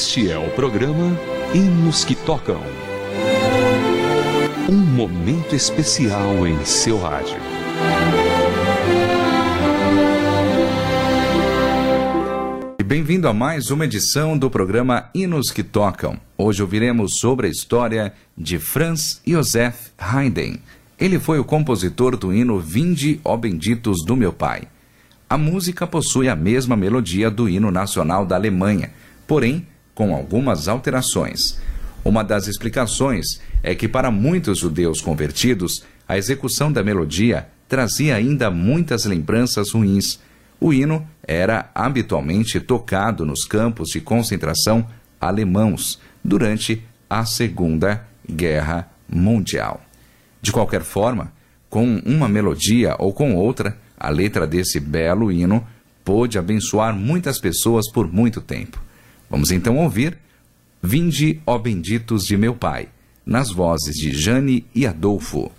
Este é o programa Hinos que Tocam. Um momento especial em seu rádio. Bem-vindo a mais uma edição do programa Hinos que Tocam. Hoje ouviremos sobre a história de Franz Josef Haydn. Ele foi o compositor do hino Vinde, ó benditos do meu Pai. A música possui a mesma melodia do hino nacional da Alemanha, porém com algumas alterações. Uma das explicações é que para muitos judeus convertidos, a execução da melodia trazia ainda muitas lembranças ruins. O hino era habitualmente tocado nos campos de concentração alemãos durante a Segunda Guerra Mundial. De qualquer forma, com uma melodia ou com outra, a letra desse belo hino pôde abençoar muitas pessoas por muito tempo. Vamos então ouvir Vinde, ó benditos de meu Pai, nas vozes de Jane e Adolfo.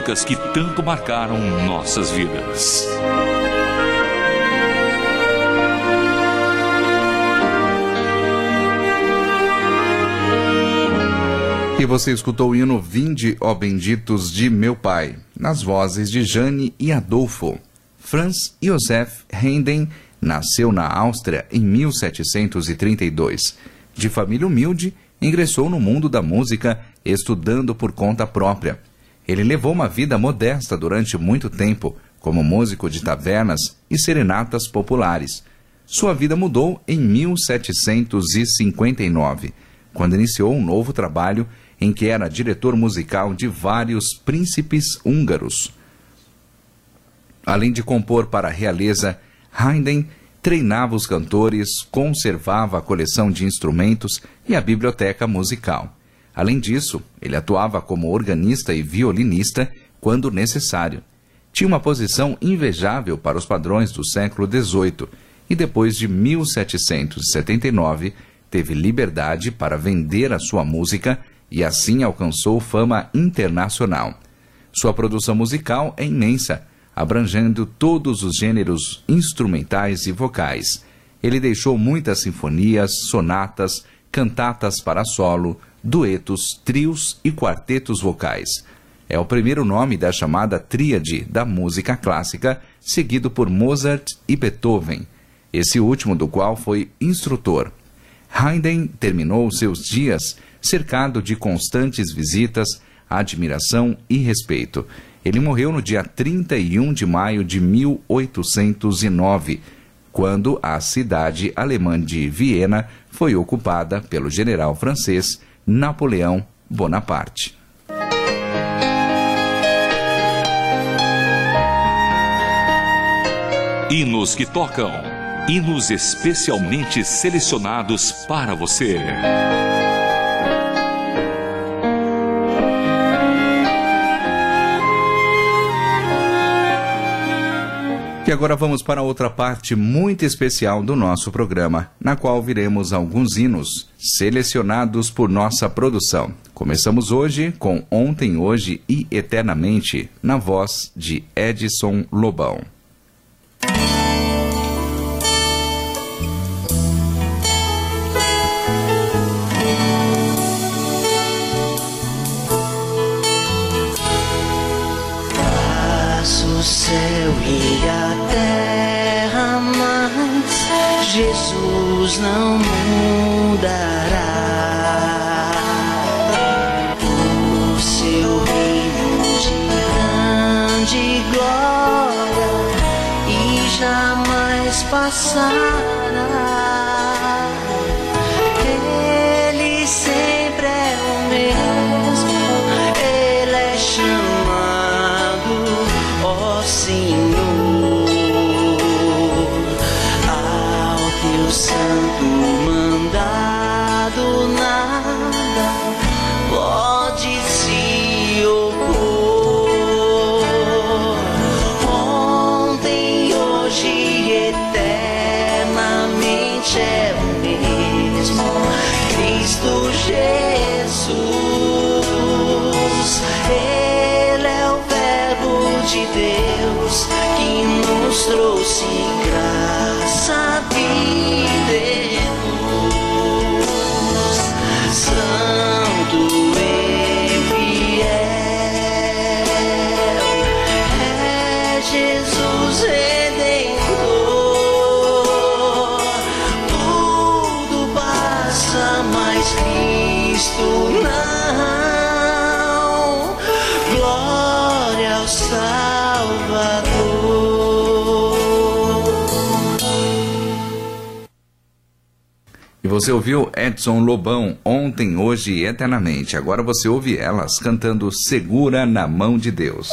Músicas que tanto marcaram nossas vidas. E você escutou o hino Vinde, ó benditos de meu Pai, nas vozes de Jane e Adolfo. Franz Josef Haydn nasceu na Áustria em 1732. De família humilde, ingressou no mundo da música estudando por conta própria. Ele levou uma vida modesta durante muito tempo, como músico de tavernas e serenatas populares. Sua vida mudou em 1759, quando iniciou um novo trabalho em que era diretor musical de vários príncipes húngaros. Além de compor para a realeza, Haydn treinava os cantores, conservava a coleção de instrumentos e a biblioteca musical. Além disso, ele atuava como organista e violinista quando necessário. Tinha uma posição invejável para os padrões do século XVIII e depois de 1779 teve liberdade para vender a sua música e assim alcançou fama internacional. Sua produção musical é imensa abrangendo todos os gêneros instrumentais e vocais. Ele deixou muitas sinfonias, sonatas, cantatas para solo, duetos, trios e quartetos vocais. É o primeiro nome da chamada tríade da música clássica, seguido por Mozart e Beethoven, esse último do qual foi instrutor. Haydn terminou seus dias cercado de constantes visitas, admiração e respeito. Ele morreu no dia 31 de maio de 1809, quando a cidade alemã de Viena foi ocupada pelo general francês Napoleão Bonaparte. Hinos que tocam. Hinos especialmente selecionados para você. E agora vamos para outra parte muito especial do nosso programa, na qual viremos alguns hinos selecionados por nossa produção. Começamos hoje com Ontem, Hoje e Eternamente, na voz de Edson Lobão. Jesus não mudará. O seu reino de grande glória e jamais passará. see. você ouviu Edson Lobão ontem, hoje e eternamente. Agora você ouve elas cantando Segura na Mão de Deus.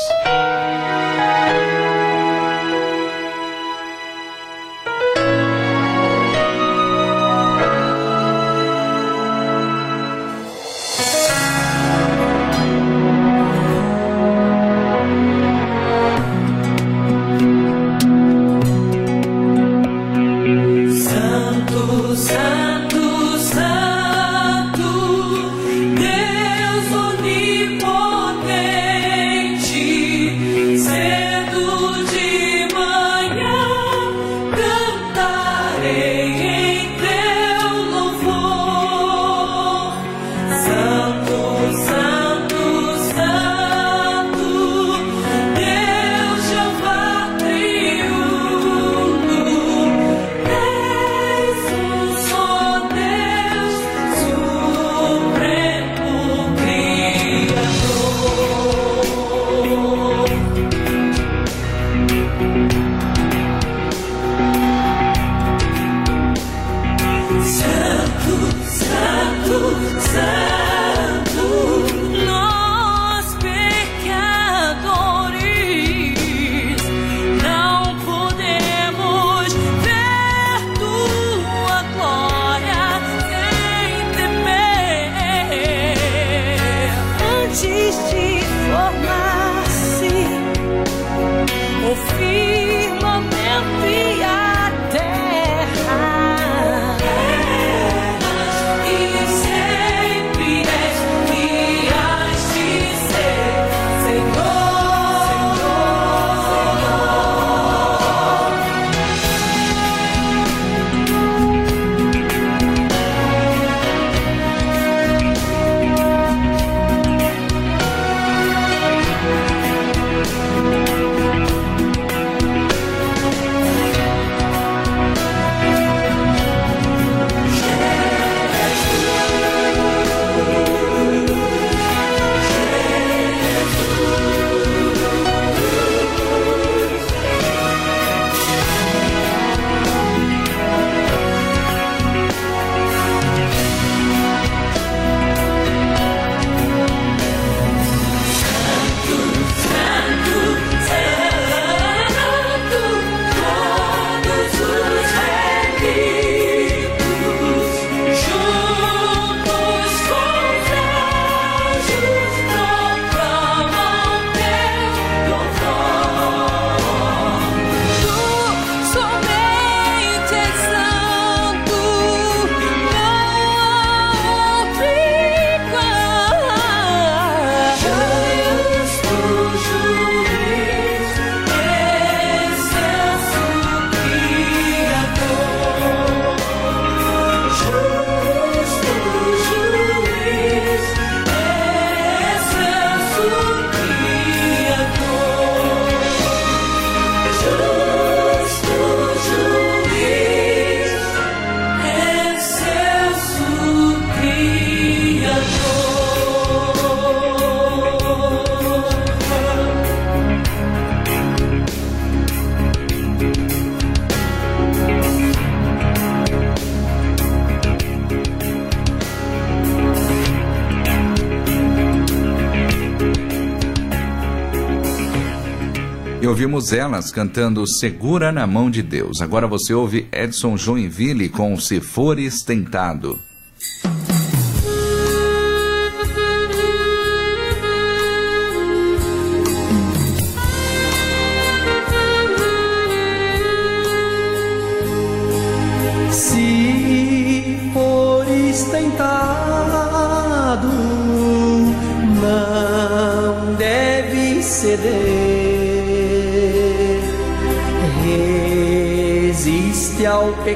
E ouvimos elas cantando Segura na Mão de Deus. Agora você ouve Edson Joinville com Se Fores Tentado.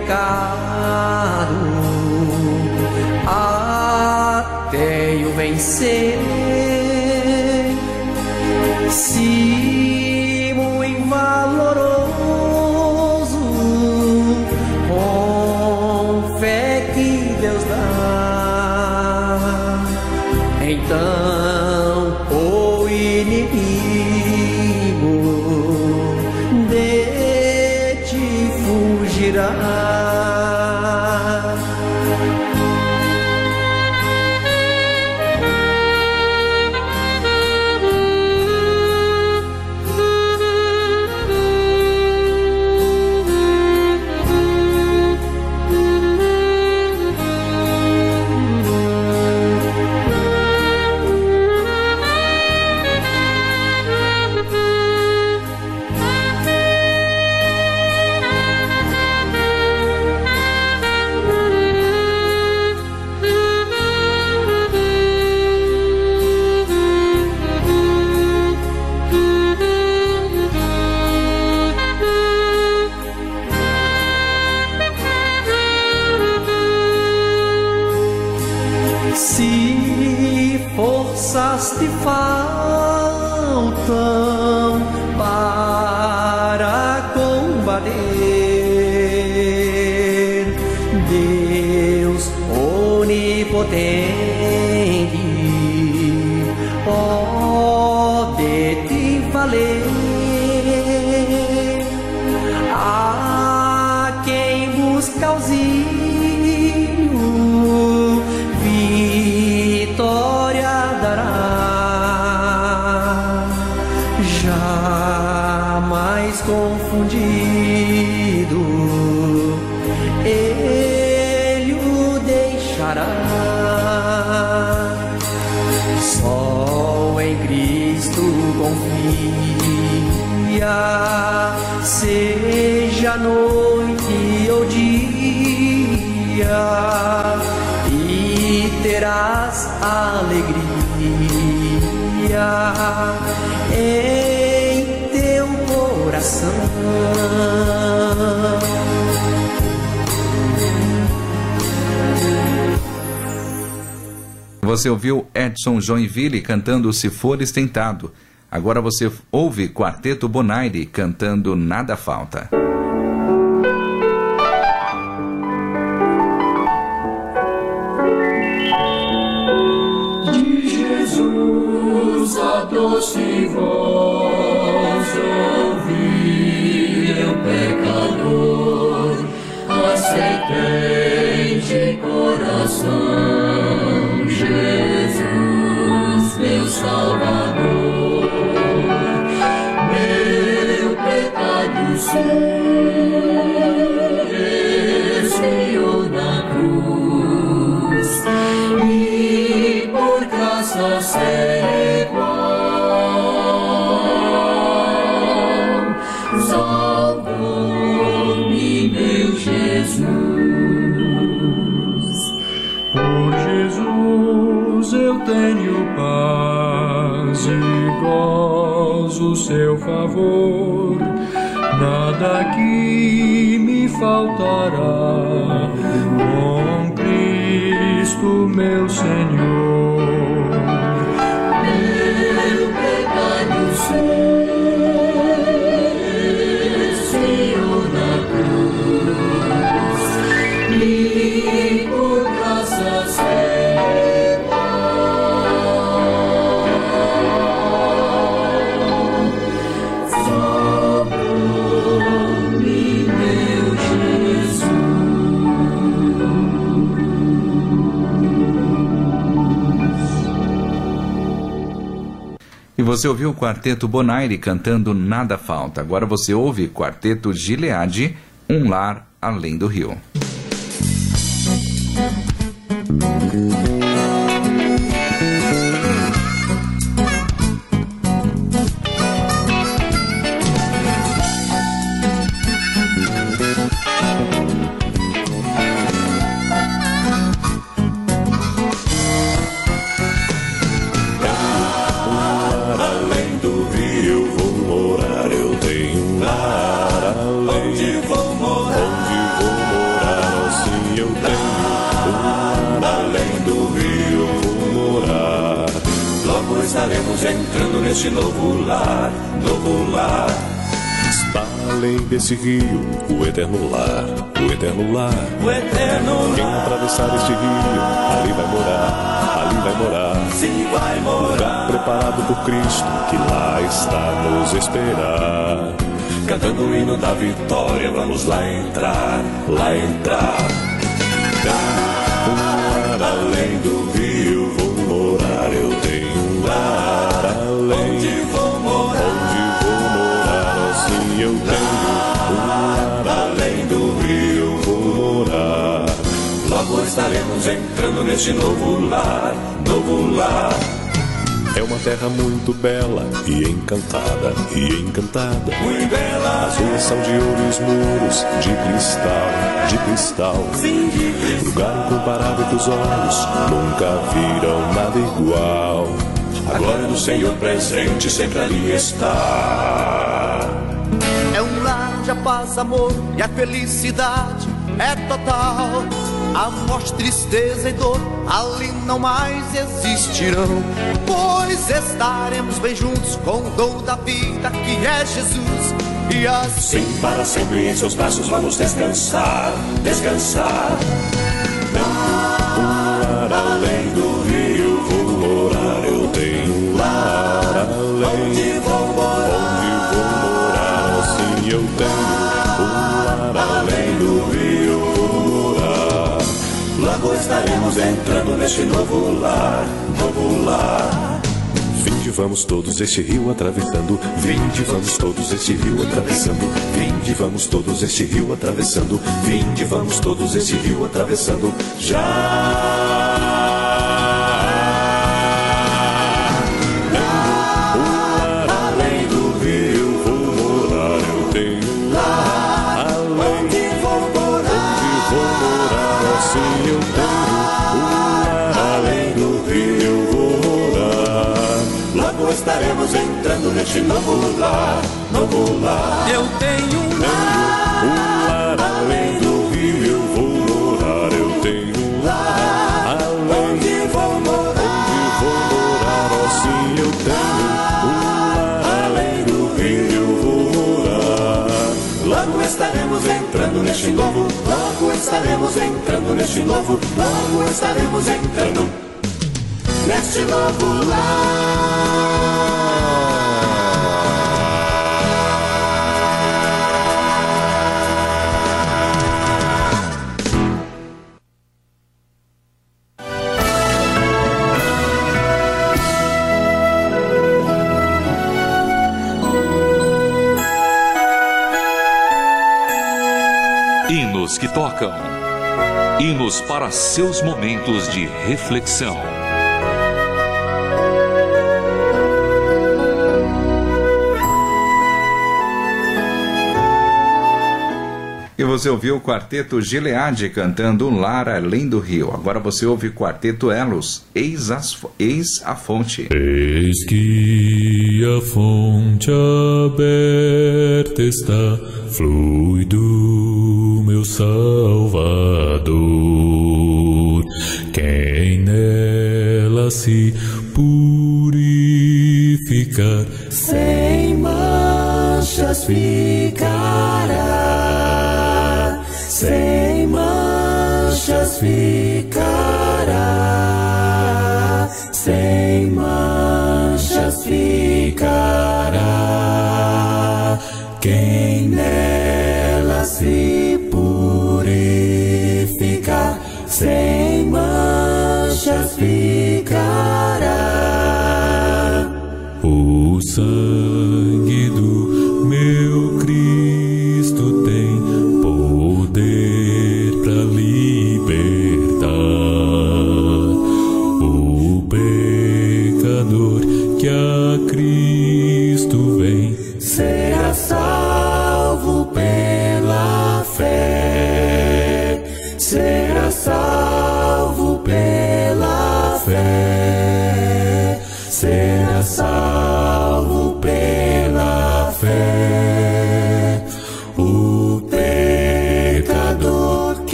Pecado. Até o vencer. Se muito valoroso, com fé que Deus dá, então justify confia, seja noite ou dia, e terás alegria em teu coração. Você ouviu Edson Joinville cantando Se Fores Tentado. Agora você ouve Quarteto Bonaire cantando Nada Falta. De Jesus a doce voz seu favor, nada que me faltará. Com Cristo meu Senhor. Você ouviu o Quarteto Bonaire cantando Nada Falta. Agora você ouve Quarteto Gileade, Um Lar Além do Rio. além do rio. Além desse rio, o eterno lar, o eterno lar. O eterno Quem lar, atravessar este rio, ali vai morar, ali vai morar. sim vai Lugar morar. preparado por Cristo, que lá está nos esperar. Cantando o hino da vitória, vamos lá entrar, lá entrar. Um lar além do estaremos entrando neste novo lar, novo lar. É uma terra muito bela e encantada, e encantada. Muito bela, As ruas são de ouro e os muros de cristal, de cristal. sim de Cristo. Lugar incomparável que os olhos nunca viram nada igual. A glória do Senhor presente sempre ali está. É um lar onde a paz, amor e a felicidade é total. A morte, tristeza e dor ali não mais existirão. Pois estaremos bem juntos com o dom da vida que é Jesus. E assim Sim, para sempre em seus braços vamos descansar, descansar. Entrando neste novo lar, novo lar. Vinde, vamos todos este rio atravessando. Vinde, vamos todos este rio atravessando. Vinde, vamos todos este rio atravessando. Vinde, vamos todos este rio atravessando. Já. Estaremos entrando neste novo lar, novo lar. eu tenho um Um lar além do rio, eu vou morar. Eu tenho um lar além. Onde vou morar? Onde vou morar, assim eu tenho um lar além do rio, eu vou morar. Logo estaremos entrando neste novo, logo estaremos entrando neste novo, logo estaremos entrando neste novo lar. Tocam. Hinos para seus momentos de reflexão. E você ouviu o quarteto Gileade cantando Um Lar Além do Rio. Agora você ouve o quarteto Elos, Eis, as, Eis a Fonte. Eis que a fonte aberta está, flui do meu Salvador. Quem nela se purificar, sem manchas ficará, sem manchas ficará,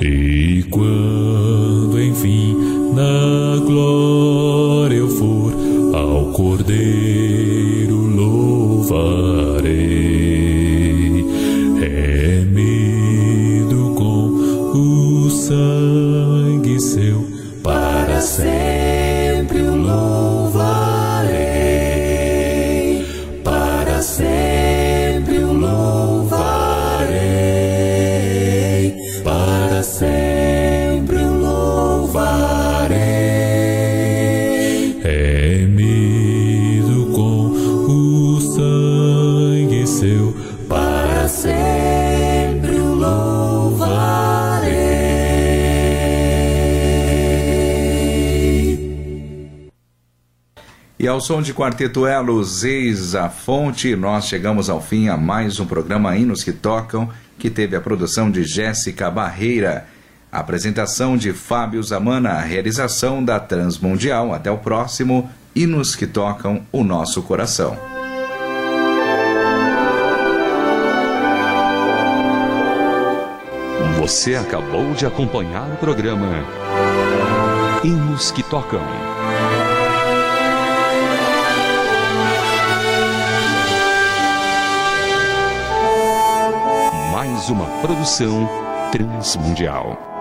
E quando enfim na glória som de Quarteto Elos, eis a fonte, nós chegamos ao fim a mais um programa Hinos que Tocam, que teve a produção de Jéssica Barreira, a apresentação de Fábio Zamana, a realização da Transmundial. Até o próximo Hinos que Tocam o Nosso Coração. Você acabou de acompanhar o programa Hinos que Tocam. Uma produção transmundial.